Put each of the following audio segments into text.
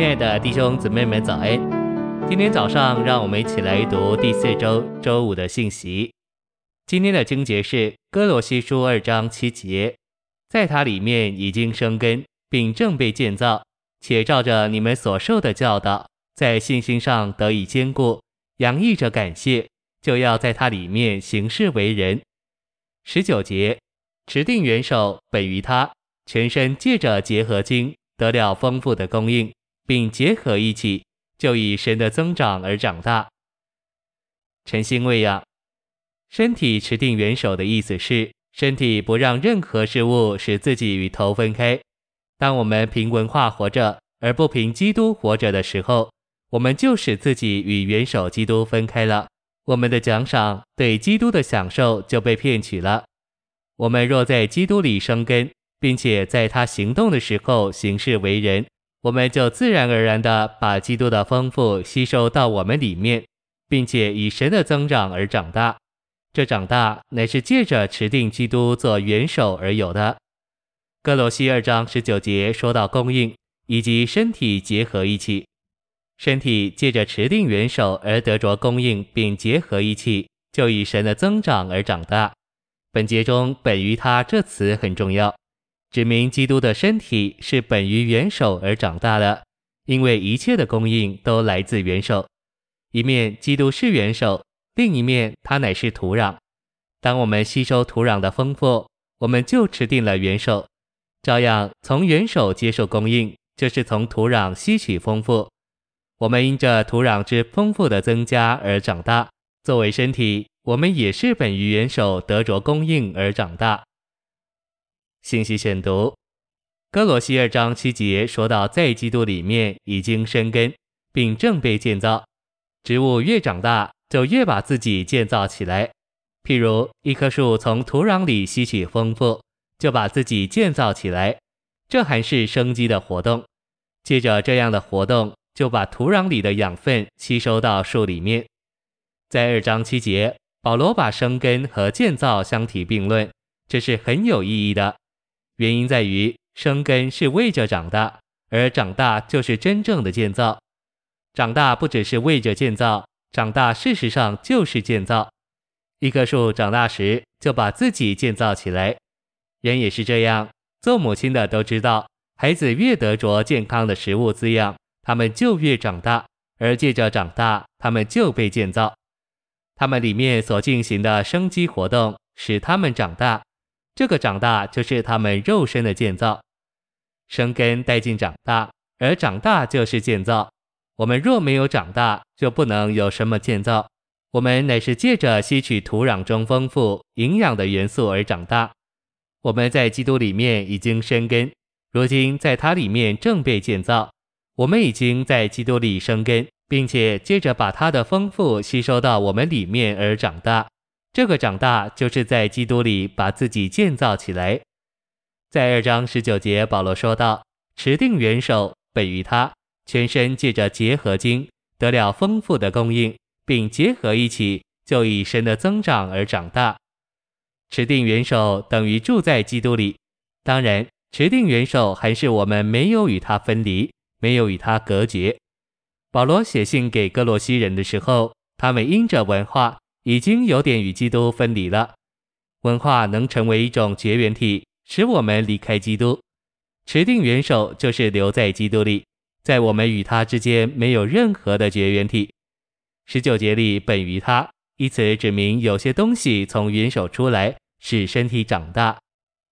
亲爱的弟兄姊妹们，早安！今天早上，让我们一起来读第四周周五的信息。今天的经节是哥罗西书二章七节，在它里面已经生根，并正被建造，且照着你们所受的教导，在信心上得以坚固，洋溢着感谢，就要在它里面行事为人。十九节，持定元首本于他，全身借着结合经得了丰富的供应。并结合一起，就以神的增长而长大。晨星喂养，身体持定元首的意思是，身体不让任何事物使自己与头分开。当我们凭文化活着，而不凭基督活着的时候，我们就使自己与元首基督分开了。我们的奖赏对基督的享受就被骗取了。我们若在基督里生根，并且在他行动的时候行事为人。我们就自然而然地把基督的丰富吸收到我们里面，并且以神的增长而长大。这长大乃是借着持定基督做元首而有的。歌罗西二章十九节说到供应以及身体结合一起，身体借着持定元首而得着供应并结合一起，就以神的增长而长大。本节中“本于他”这词很重要。指明基督的身体是本于元首而长大的，因为一切的供应都来自元首。一面基督是元首，另一面他乃是土壤。当我们吸收土壤的丰富，我们就持定了元首。照样从元首接受供应，就是从土壤吸取丰富。我们因着土壤之丰富的增加而长大。作为身体，我们也是本于元首得着供应而长大。信息选读，歌罗西二章七节说到，在基督里面已经生根，并正被建造。植物越长大，就越把自己建造起来。譬如一棵树从土壤里吸取丰富，就把自己建造起来。这还是生机的活动。借着这样的活动，就把土壤里的养分吸收到树里面。在二章七节，保罗把生根和建造相提并论，这是很有意义的。原因在于，生根是为着长大，而长大就是真正的建造。长大不只是为着建造，长大事实上就是建造。一棵树长大时，就把自己建造起来。人也是这样，做母亲的都知道，孩子越得着健康的食物滋养，他们就越长大，而借着长大，他们就被建造。他们里面所进行的生机活动，使他们长大。这个长大就是他们肉身的建造，生根带进长大，而长大就是建造。我们若没有长大，就不能有什么建造。我们乃是借着吸取土壤中丰富营养的元素而长大。我们在基督里面已经生根，如今在它里面正被建造。我们已经在基督里生根，并且借着把它的丰富吸收到我们里面而长大。这个长大就是在基督里把自己建造起来。在二章十九节，保罗说道：“持定元首本于他，全身借着结合经得了丰富的供应，并结合一起，就以神的增长而长大。持定元首等于住在基督里。当然，持定元首还是我们没有与他分离，没有与他隔绝。保罗写信给歌罗西人的时候，他们因着文化。已经有点与基督分离了。文化能成为一种绝缘体，使我们离开基督。持定元首就是留在基督里，在我们与他之间没有任何的绝缘体。十九节里本于他，以此指明有些东西从元首出来，使身体长大。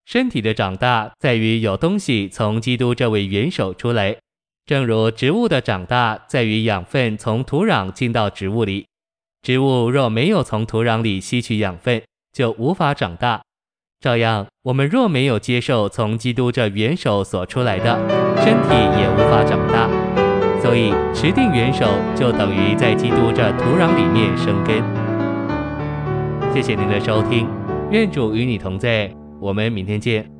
身体的长大在于有东西从基督这位元首出来，正如植物的长大在于养分从土壤进到植物里。植物若没有从土壤里吸取养分，就无法长大。照样，我们若没有接受从基督这元首所出来的，身体也无法长大。所以，持定元首就等于在基督这土壤里面生根。谢谢您的收听，愿主与你同在，我们明天见。